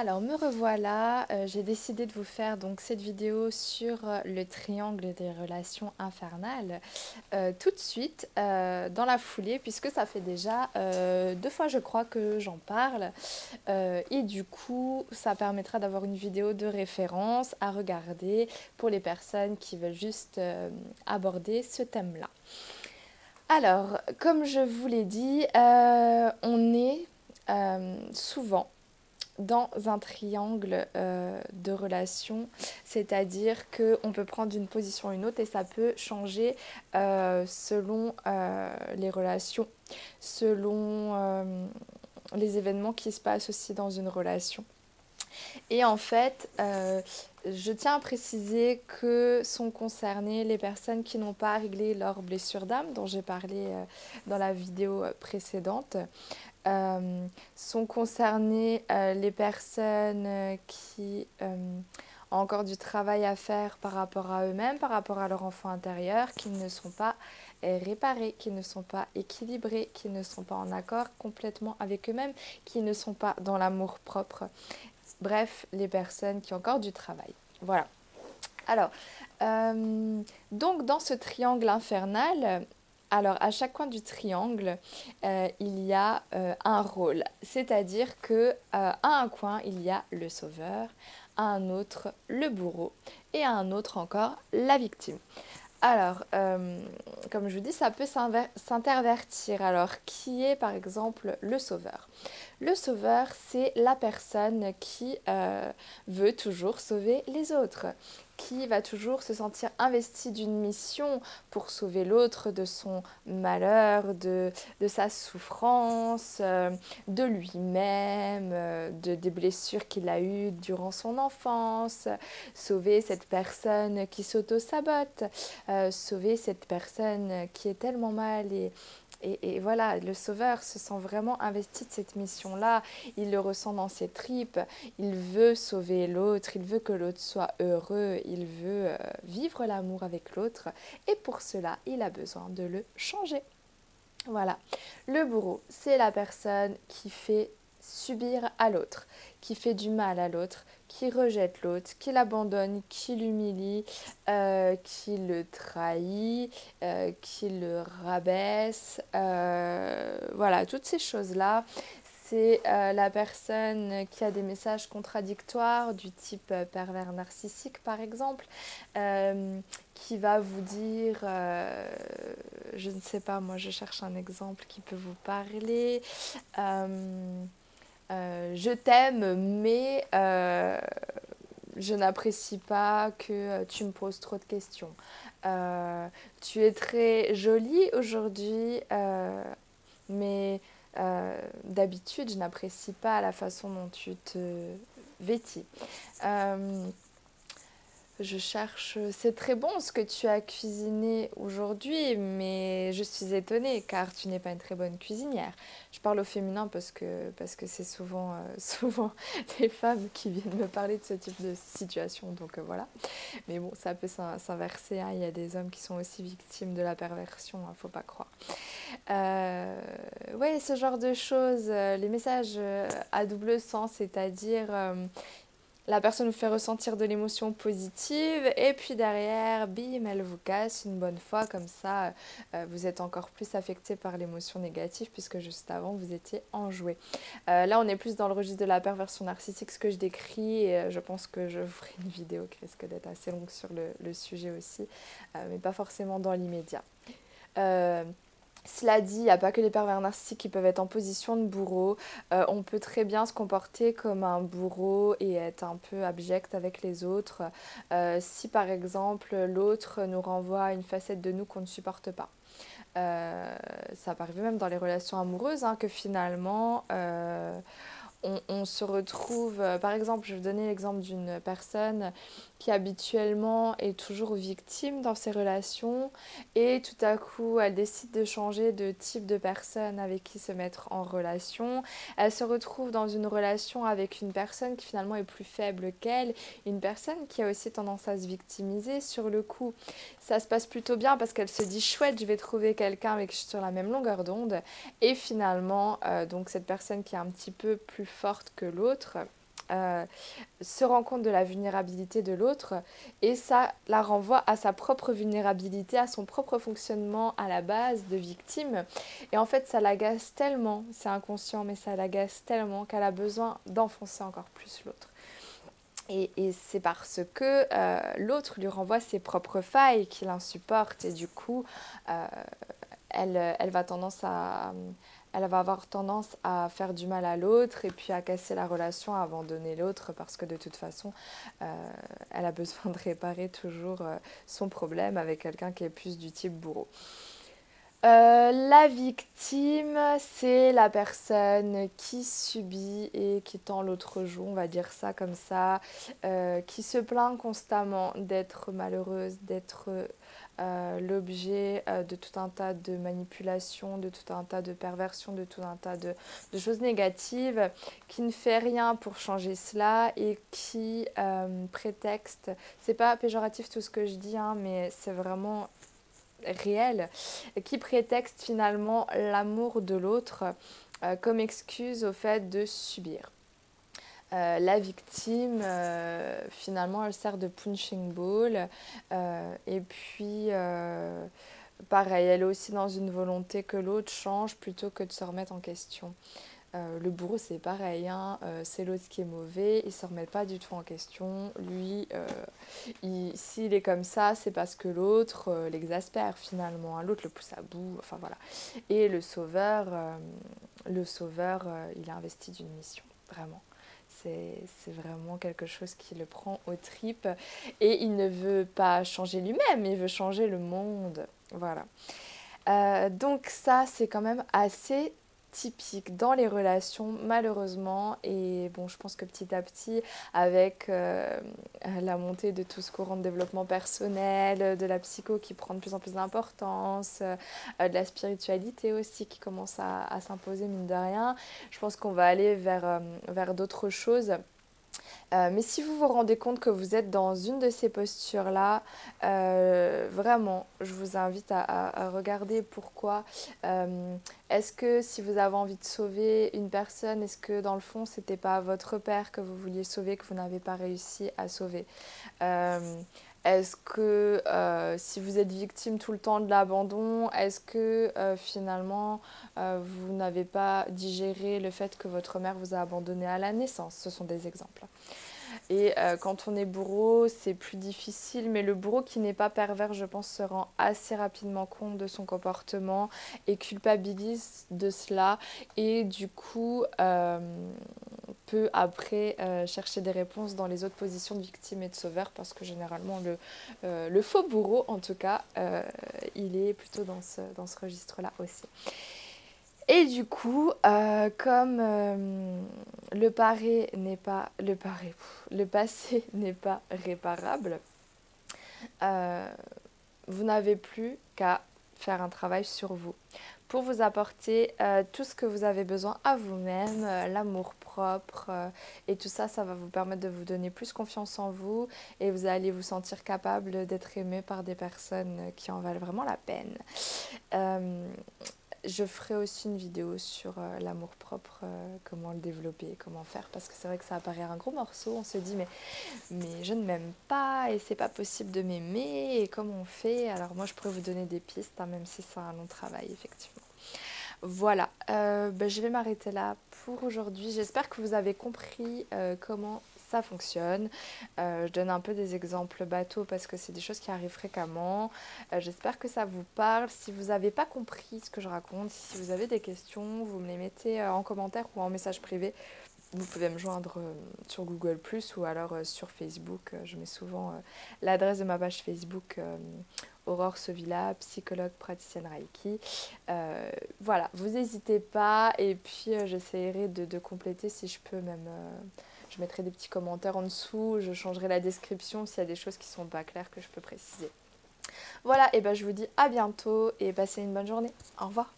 Alors me revoilà, euh, j'ai décidé de vous faire donc cette vidéo sur euh, le triangle des relations infernales euh, tout de suite dans la foulée puisque ça fait déjà deux fois je crois que j'en parle et du coup ça permettra d'avoir une vidéo de référence à regarder pour les personnes qui veulent juste aborder ce thème là. Alors comme je vous l'ai dit on est souvent dans un triangle euh, de relations, c'est-à-dire qu'on peut prendre une position à une autre et ça peut changer euh, selon euh, les relations, selon les événements qui se passent aussi dans une relation. Et en fait, je tiens à préciser que sont concernées les personnes qui n'ont pas réglé leur blessure d'âme, dont j'ai parlé dans la vidéo précédente. Euh, sont concernées euh, les personnes euh, qui ont encore du travail à faire par rapport à eux-mêmes, par rapport à leur enfant intérieur, qui ne sont pas réparés, qui ne sont pas équilibrés, qui ne sont pas en accord complètement avec eux-mêmes, qui ne sont pas dans l'amour propre. Bref, les personnes qui ont encore du travail. Voilà. Alors, donc dans ce triangle infernal, alors, à chaque coin du triangle, euh, il y a euh, un rôle. C'est-à-dire que euh, à un coin, il y a le sauveur, à un autre, le bourreau, et à un autre encore, la victime. Alors, comme je vous dis, ça peut s'intervertir. Alors, qui est par exemple le sauveur? Le sauveur, c'est la personne qui veut toujours sauver les autres, qui va toujours se sentir investi d'une mission pour sauver l'autre de son malheur, de, de sa souffrance, euh, de lui-même, euh, de, des blessures qu'il a eues durant son enfance, sauver cette personne qui s'auto-sabote, euh, sauver cette personne qui est tellement mal et, et, voilà, le Sauveur se sent vraiment investi de cette mission-là. Il le ressent dans ses tripes. Il veut sauver l'autre. Il veut que l'autre soit heureux. Il veut euh, vivre l'amour avec l'autre. Et pour cela, il a besoin de le changer. Voilà. Le bourreau, c'est la personne qui fait subir à l'autre, qui fait du mal à l'autre, qui rejette l'autre, qui l'abandonne, qui l'humilie, euh, qui le trahit, euh, qui le rabaisse. Euh, voilà, toutes ces choses-là. C'est la personne qui a des messages contradictoires du type pervers narcissique par exemple, qui va vous dire, je ne sais pas, moi je cherche un exemple qui peut vous parler. Euh, je t'aime, mais euh, je n'apprécie pas que tu me poses trop de questions. Euh, tu es très jolie aujourd'hui, mais d'habitude, je n'apprécie pas la façon dont tu te vêtis je cherche. C'est très bon ce que tu as cuisiné aujourd'hui, mais je suis étonnée car tu n'es pas une très bonne cuisinière. Je parle au féminin parce que parce que c'est souvent euh, souvent les femmes qui viennent me parler de ce type de situation, donc euh, voilà. Mais bon, ça peut s'inverser. Hein. Il y a des hommes qui sont aussi victimes de la perversion, ne hein, faut pas croire. Euh, oui, ce genre de choses, les messages à double sens, c'est-à-dire la personne vous fait ressentir de l'émotion positive et puis derrière, bim, elle vous casse une bonne fois, comme ça euh, vous êtes encore plus affecté par l'émotion négative puisque juste avant vous étiez enjoué. Euh, là on est plus dans le registre de la perversion narcissique, ce que je décris et euh, je pense que je ferai une vidéo qui risque d'être assez longue sur le sujet aussi, mais pas forcément dans l'immédiat. Cela dit, il n'y a pas que les pervers narcissiques qui peuvent être en position de bourreau. Euh, on peut très bien se comporter comme un bourreau et être un peu abject avec les autres. Euh, si par exemple l'autre nous renvoie une facette de nous qu'on ne supporte pas. Euh, ça peut arriver même dans les relations amoureuses hein, que finalement on, se retrouve, euh, par exemple, je vais donner l'exemple d'une personne qui habituellement est toujours victime dans ses relations et tout à coup elle décide de changer de type de personne avec qui se mettre en relation. Elle se retrouve dans une relation avec une personne qui finalement est plus faible qu'elle, une personne qui a aussi tendance à se victimiser sur le coup. Ça se passe plutôt bien parce qu'elle se dit chouette, je vais trouver quelqu'un avec qui je suis sur la même longueur d'onde et finalement, euh, donc cette personne qui est un petit peu plus forte que l'autre, euh, se rend compte de la vulnérabilité de l'autre et ça la renvoie à sa propre vulnérabilité, à son propre fonctionnement à la base de victime. Et en fait, ça l'agace tellement, c'est inconscient, mais ça l'agace tellement qu'elle a besoin d'enfoncer encore plus l'autre. Et, c'est parce que euh, l'autre lui renvoie ses propres failles qu'il insupporte et du coup, euh, elle, elle va tendance à elle va avoir tendance à faire du mal à l'autre et puis à casser la relation, à abandonner l'autre parce que de toute façon, euh, elle a besoin de réparer toujours euh, son problème avec quelqu'un qui est plus du type bourreau. Euh, la victime, c'est la personne qui subit et qui tend l'autre joue, on va dire ça comme ça, qui se plaint constamment d'être malheureuse, d'être euh, l'objet euh, de tout un tas de manipulations, de tout un tas de perversions, de tout un tas de, choses négatives, qui ne fait rien pour changer cela et qui euh, prétexte, c'est pas péjoratif tout ce que je dis, hein, mais c'est vraiment réel, qui prétexte finalement l'amour de l'autre comme excuse au fait de subir. Euh, la victime, euh, finalement, elle sert de punching ball. Euh, et puis, pareil, elle est aussi dans une volonté que l'autre change plutôt que de se remettre en question. le bourreau, c'est pareil, hein, c'est l'autre qui est mauvais, il ne se remet pas du tout en question. Lui, s'il est comme ça, c'est parce que l'autre l'exaspère finalement, hein. l'autre le pousse à bout, enfin voilà. Et le sauveur, le sauveur, il est investi d'une mission, vraiment c'est vraiment quelque chose qui le prend aux tripes. Et il ne veut pas changer lui-même, il veut changer le monde. Voilà. Euh, donc ça, c'est quand même assez typique dans les relations malheureusement. Et bon je pense que petit à petit avec euh, la montée de tout ce courant de développement personnel de la psycho qui prend de plus en plus d'importance euh, de la spiritualité aussi qui commence à, s'imposer mine de rien je pense qu'on va aller vers, euh, vers d'autres choses euh, mais si vous vous rendez compte que vous êtes dans une de ces postures-là, euh, vraiment, je vous invite à, regarder pourquoi. Euh, est-ce que si vous avez envie de sauver une personne, est-ce que dans le fond, c'était pas votre père que vous vouliez sauver, que vous n'avez pas réussi à sauver? Est-ce que euh, si vous êtes victime tout le temps de l'abandon, est-ce que euh, finalement euh, vous n'avez pas digéré le fait que votre mère vous a abandonné à la naissance? Ce sont des exemples. Et quand on est bourreau, c'est plus difficile, mais le bourreau qui n'est pas pervers, je pense, se rend assez rapidement compte de son comportement et culpabilise de cela et du coup après euh, chercher des réponses dans les autres positions de victime et de sauveur parce que généralement le, le faux bourreau, en tout cas, il est plutôt dans ce, dans ce registre-là aussi. Et du coup, euh, comme euh, le paré n'est pas le paré, le passé n'est pas réparable, euh, vous n'avez plus qu'à faire un travail sur vous pour vous apporter tout ce que vous avez besoin à vous-même, l'amour propre et tout ça, ça va vous permettre de vous donner plus confiance en vous et vous allez vous sentir capable d'être aimé par des personnes qui en valent vraiment la peine. Je ferai aussi une vidéo sur euh, l'amour propre, euh, comment le développer, comment faire, parce que c'est vrai que ça apparaît un gros morceau. On se dit mais, mais je ne m'aime pas et c'est pas possible de m'aimer et comment on fait? Alors moi je pourrais vous donner des pistes, hein, même si c'est un long travail effectivement. Voilà, euh, ben, je vais m'arrêter là pour aujourd'hui. J'espère que vous avez compris comment ça fonctionne. Euh, je donne un peu des exemples bateaux parce que c'est des choses qui arrivent fréquemment. Euh, j'espère que ça vous parle. Si vous n'avez pas compris ce que je raconte, si vous avez des questions, vous me les mettez euh, en commentaire ou en message privé. Vous pouvez me joindre sur Google ⁇ ou alors sur Facebook. Je mets souvent l'adresse de ma page Facebook Aurore Sovilla, psychologue praticienne Reiki. voilà, vous n'hésitez pas et puis j'essaierai de, compléter si je peux même je mettrai des petits commentaires en dessous, je changerai la description s'il y a des choses qui sont pas claires que je peux préciser. Voilà, et ben je vous dis à bientôt et passez une bonne journée. Au revoir.